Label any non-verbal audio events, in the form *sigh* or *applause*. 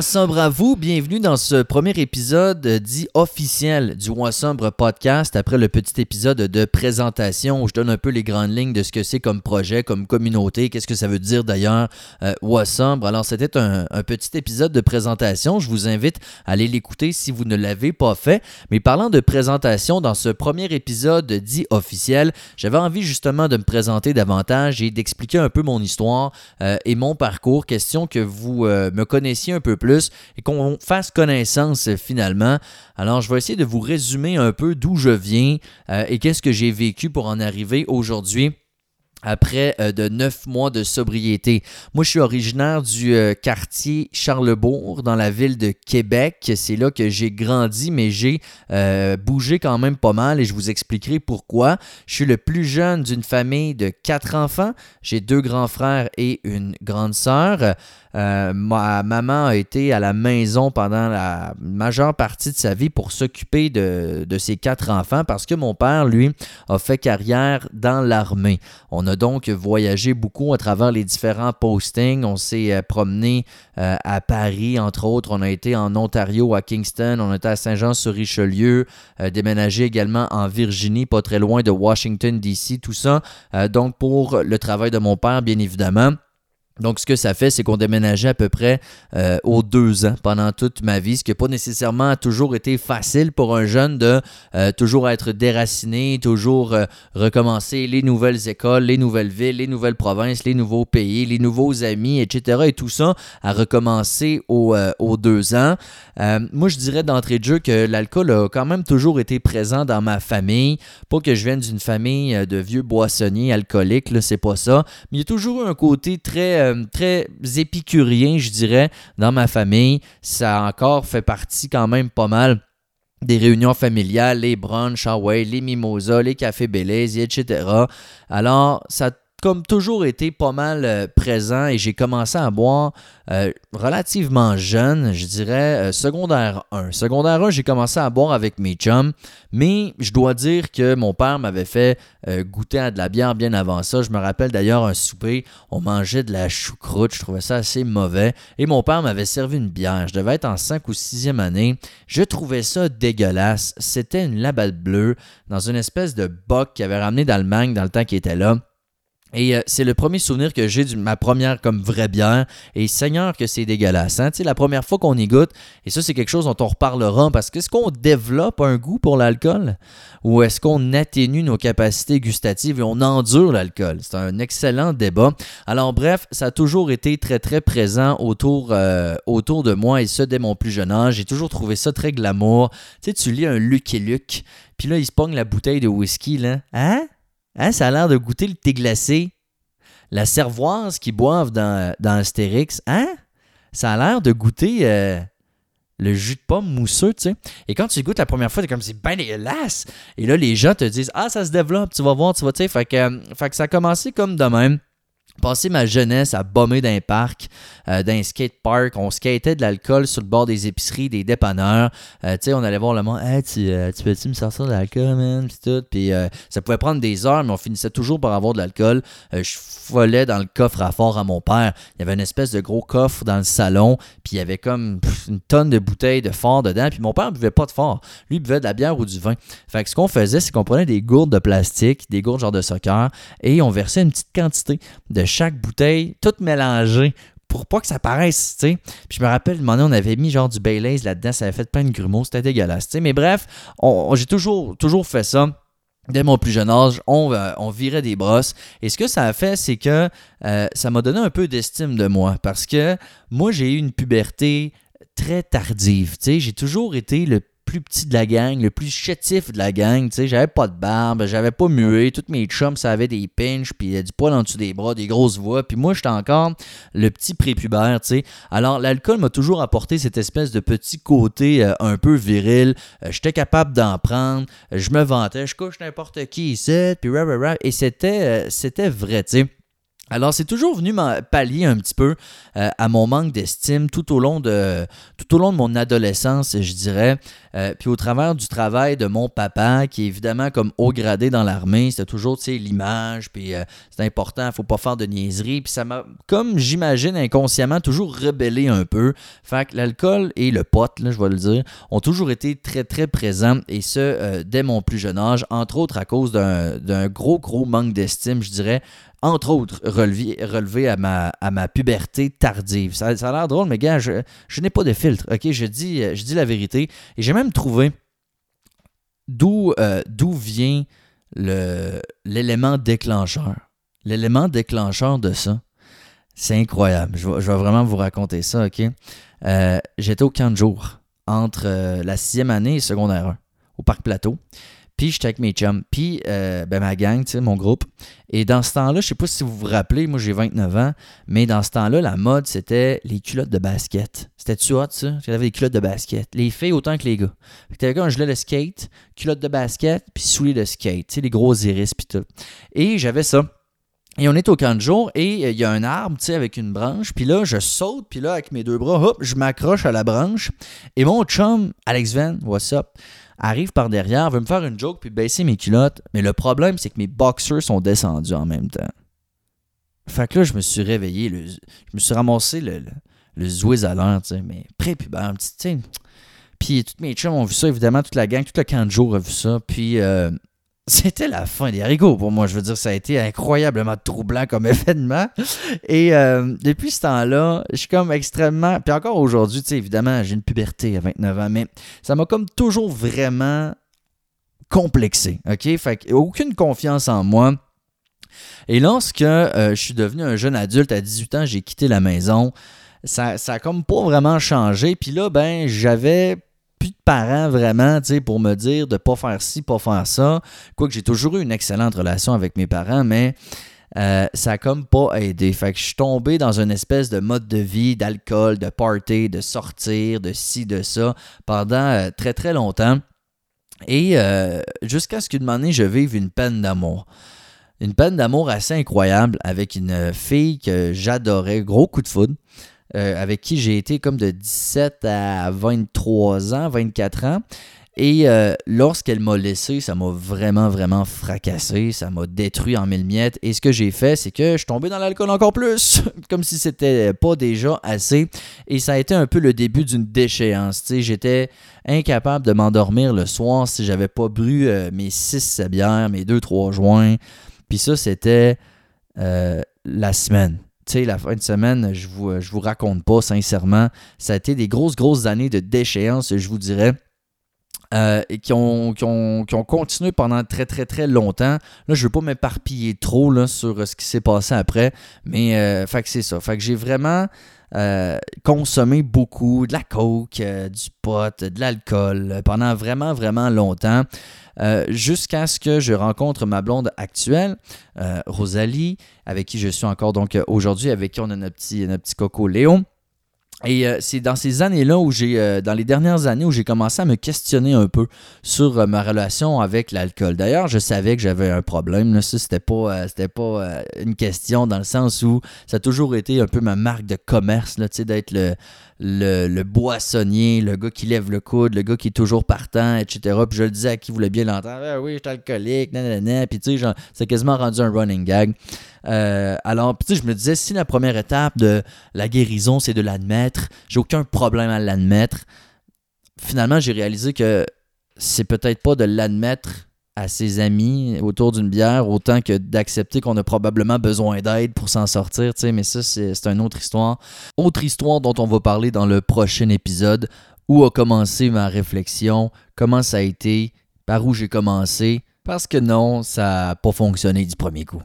Sombre à vous, bienvenue dans ce premier épisode dit officiel du Sombre podcast après le petit épisode de présentation où je donne un peu les grandes lignes de ce que c'est comme projet, comme communauté, qu'est-ce que ça veut dire d'ailleurs euh. Alors c'était un, petit épisode de présentation, je vous invite à aller l'écouter si vous ne l'avez pas fait. Mais parlant de présentation dans ce premier épisode dit officiel, j'avais envie justement de me présenter davantage et d'expliquer un peu mon histoire euh, et mon parcours, question que vous euh, me connaissiez un peu plus et qu'on fasse connaissance finalement. Alors, je vais essayer de vous résumer un peu d'où je viens euh, et qu'est-ce que j'ai vécu pour en arriver aujourd'hui après euh, de neuf mois de sobriété. Moi, je suis originaire du euh, quartier Charlebourg, dans la ville de Québec. C'est là que j'ai grandi, mais j'ai bougé quand même pas mal et je vous expliquerai pourquoi. Je suis le plus jeune d'une famille de quatre enfants. J'ai deux grands frères et une grande sœur. Euh, ma maman a été à la maison pendant la majeure partie de sa vie pour s'occuper de, ses quatre enfants parce que mon père, lui, a fait carrière dans l'armée. On a donc voyagé beaucoup à travers les différents postings. On s'est euh, promené euh, à Paris, entre autres. On a été en Ontario, à Kingston. On été à Saint-Jean-sur-Richelieu. déménagé également en Virginie, pas très loin de Washington, D.C. Tout ça, donc pour le travail de mon père, bien évidemment. Donc, ce que ça fait, c'est qu'on déménageait à peu près euh, aux deux ans pendant toute ma vie, ce qui n'a pas nécessairement toujours été facile pour un jeune de euh, toujours être déraciné, toujours euh, recommencer les nouvelles écoles, les nouvelles villes, les nouvelles provinces, les nouveaux pays, les nouveaux amis, etc. Et tout ça à recommencer aux, aux deux ans. moi, je dirais d'entrée de jeu que l'alcool a quand même toujours été présent dans ma famille. Pas que je vienne d'une famille de vieux boissonniers alcooliques, c'est pas ça. Mais il y a toujours eu un côté très euh, très épicurien, je dirais, dans ma famille. Ça encore fait partie quand même pas mal des réunions familiales, les brunchs, ah les mimosas, les cafés Belize, etc. Alors, ça comme toujours été pas mal euh, présent et j'ai commencé à boire euh, relativement jeune, je dirais euh, secondaire 1. Secondaire 1, j'ai commencé à boire avec mes chums, mais je dois dire que mon père m'avait fait goûter à de la bière bien avant ça. Je me rappelle d'ailleurs un souper, on mangeait de la choucroute, je trouvais ça assez mauvais et mon père m'avait servi une bière. Je devais être en 5 ou 6e année. Je trouvais ça dégueulasse. C'était une labelle bleue dans une espèce de boc qu'il avait ramené d'Allemagne dans le temps qu'il était là. Et euh, c'est le premier souvenir que j'ai de ma première comme vraie bière. Et Seigneur que c'est dégueulasse. Hein? La première fois qu'on y goûte, et ça c'est quelque chose dont on reparlera, parce qu'est-ce qu'on développe un goût pour l'alcool? Ou est-ce qu'on atténue nos capacités gustatives et on endure l'alcool? C'est un excellent débat. Alors bref, ça a toujours été très très présent autour, euh, autour de moi et ce dès mon plus jeune âge. J'ai toujours trouvé ça très glamour. Tu sais, tu lis un Lucky Luke, puis là il se pogne la bouteille de whisky, là. Hein? Hein, ça a l'air de goûter le thé glacé. La cervoise qu'ils boivent dans, dans Astérix, hein? Ça a l'air de goûter euh, le jus de pomme mousseux, tu sais. Et quand tu goûtes la première fois, t'es comme, c'est bien dégueulasse. Et là, les gens te disent, ah, ça se développe, tu vas voir, tu vas, tu sais. Fait euh, ça a commencé comme de même passé ma jeunesse à bomber d'un parc, euh, d'un skate park. On skatait de l'alcool sur le bord des épiceries, des dépanneurs. Euh, tu sais, on allait voir le monde. Hey, tu, euh, tu peux-tu me sortir de l'alcool, man? Puis tout. Puis ça pouvait prendre des heures, mais on finissait toujours par avoir de l'alcool. je volais dans le coffre à fort à mon père. Il y avait une espèce de gros coffre dans le salon. Puis il y avait comme une tonne de bouteilles de fort dedans. Puis mon père ne buvait pas de fort. Lui, il buvait de la bière ou du vin. Fait que ce qu'on faisait, c'est qu'on prenait des gourdes de plastique, des gourdes genre de soccer, et on versait une petite quantité de chaque bouteille, toute mélangée pour pas que ça paraisse, tu sais. Puis je me rappelle, un on avait mis genre du Baileys là-dedans, ça avait fait plein de grumeaux, c'était dégueulasse, tu sais. Mais bref, j'ai toujours, toujours fait ça. Dès mon plus jeune âge, on, euh, on virait des brosses. Et ce que ça a fait, c'est que euh, ça m'a donné un peu d'estime de moi. Parce que moi, j'ai eu une puberté très tardive. Tu j'ai toujours été le plus petit de la gang, le plus chétif de la gang. Tu sais, j'avais pas de barbe, j'avais pas mué. Toutes mes chums, ça avait des pinches, puis du poil en dessous des bras, des grosses voix. Puis moi, j'étais encore le petit prépubère, tu sais. Alors, l'alcool m'a toujours apporté cette espèce de petit côté euh, un peu viril. Euh, j'étais capable d'en prendre. je me vantais, je couche n'importe qui ici, puis rah, Et c'était, euh, c'était vrai, tu sais. Alors, c'est toujours venu pallier un petit peu euh, à mon manque d'estime tout au long de tout au long de mon adolescence, je dirais. Euh, puis au travers du travail de mon papa, qui est évidemment comme haut gradé dans l'armée, c'était toujours, tu sais, l'image, puis euh, c'est important, faut pas faire de niaiseries. Puis ça m'a, comme j'imagine inconsciemment, toujours rebellé un peu. Fait que l'alcool et le pot, là, je vais le dire, ont toujours été très, très présents, et ce, dès mon plus jeune âge, entre autres à cause d'un gros, gros manque d'estime, je dirais, entre autres, relevé, à, ma, puberté tardive. Ça, ça a l'air drôle, mais gars, je, n'ai pas de filtre. OK, je dis, je dis la vérité. Et j'ai même trouvé d'où euh, vient l'élément déclencheur. L'élément déclencheur de ça. C'est incroyable. Je vais, vraiment vous raconter ça, OK? Euh, j'étais au camp de jour entre euh, la sixième année et secondaire 1 au Parc Plateau. Puis j'étais avec mes chums, puis euh, ben, ma gang, mon groupe. Et dans ce temps-là, je sais pas si vous vous rappelez, moi j'ai 29 ans, mais dans ce temps-là, la mode, c'était les culottes de basket. C'était-tu hot, ça? Avais des culottes de basket. Les filles autant que les gars. Fait que un gilet de skate, culottes de basket, puis souliers de skate. Tu sais, les gros iris, puis tout. Et j'avais ça. Et on est au camp de jour et euh, il y a un arbre, tu sais, avec une branche. Puis là, je saute, puis là, avec mes deux bras, hop, je m'accroche à la branche. Et mon chum, Alex Van, what's up? arrive par derrière, veut me faire une joke puis baisser mes culottes. Mais le problème, c'est que mes boxers sont descendus en même temps. Fait que là, je me suis réveillé, je me suis ramassé le, le, à l'air, tu sais, mais prépubère, tu sais. Puis tous mes chums ont vu ça, évidemment, toute la gang, tout le camp de jour a vu ça. Puis euh, c'était la fin des haricots pour moi. Je veux dire, ça a été incroyablement troublant comme *laughs* événement. Et euh, depuis ce temps-là, je suis comme extrêmement. Puis encore aujourd'hui, tu sais, évidemment, j'ai une puberté à 29 ans, mais ça m'a comme toujours vraiment complexé. OK? Fait aucune confiance en moi. Et lorsque euh, je suis devenu un jeune adulte à 18 ans, j'ai quitté la maison. Ça, ça a comme pas vraiment changé. Puis là, ben, j'avais plus de parents vraiment, tu sais, pour me dire de pas faire ci, pas faire ça. Quoique j'ai toujours eu une excellente relation avec mes parents, mais euh, ça a comme pas aidé. Fait que je suis tombé dans une espèce de mode de vie, d'alcool, de party, de sortir, de ci, de ça, pendant euh, très très longtemps. Et euh, jusqu'à ce qu'une année, je vive une peine d'amour. Une peine d'amour assez incroyable avec une fille que j'adorais, gros coup de foudre. Euh, avec qui j'ai été comme de 17 à 23 ans, 24 ans. Et euh, lorsqu'elle m'a laissé, ça m'a vraiment, vraiment fracassé. Ça m'a détruit en mille miettes. Et ce que j'ai fait, c'est que je suis tombé dans l'alcool encore plus. *laughs* comme si c'était pas déjà assez. Et ça a été un peu le début d'une déchéance. J'étais incapable de m'endormir le soir si j'avais pas bu euh, mes 6 bières, mes 2-3 joints. Puis ça, c'était la semaine la fin de semaine, je vous, je vous raconte pas, sincèrement. Ça a été des grosses, grosses années de déchéance, je vous dirais. Euh, et qui ont, continué pendant très très très longtemps. Là, je ne veux pas m'éparpiller trop là, sur ce qui s'est passé après, mais euh, c'est ça. Fait que j'ai vraiment euh, consommé beaucoup de la coke, du pot, de l'alcool pendant vraiment vraiment longtemps. Euh, jusqu'à ce que je rencontre ma blonde actuelle, euh, Rosalie, avec qui je suis encore donc euh, aujourd'hui, avec qui on a notre petit, notre petit coco Léo. Et c'est dans ces années-là où j'ai, dans les dernières années, où j'ai commencé à me questionner un peu sur ma relation avec l'alcool. D'ailleurs, je savais que j'avais un problème. Là. Ça, c'était pas, c'était pas une question dans le sens où ça a toujours été un peu ma marque de commerce, là, d'être le, le, boissonnier, le gars qui lève le coude, le gars qui est toujours partant, etc. Puis je le disais à qui voulait bien l'entendre, ah oui, je suis alcoolique, nanana. Puis tu sais, c'est quasiment rendu un running gag. Euh, alors, tu sais, je me disais, si la première étape de la guérison, c'est de l'admettre, j'ai aucun problème à l'admettre. Finalement, j'ai réalisé que c'est peut-être pas de l'admettre à ses amis autour d'une bière autant que d'accepter qu'on a probablement besoin d'aide pour s'en sortir, mais ça, c'est une autre histoire. Autre histoire dont on va parler dans le prochain épisode, où a commencé ma réflexion, comment ça a été, par où j'ai commencé, parce que non, ça n'a pas fonctionné du premier coup.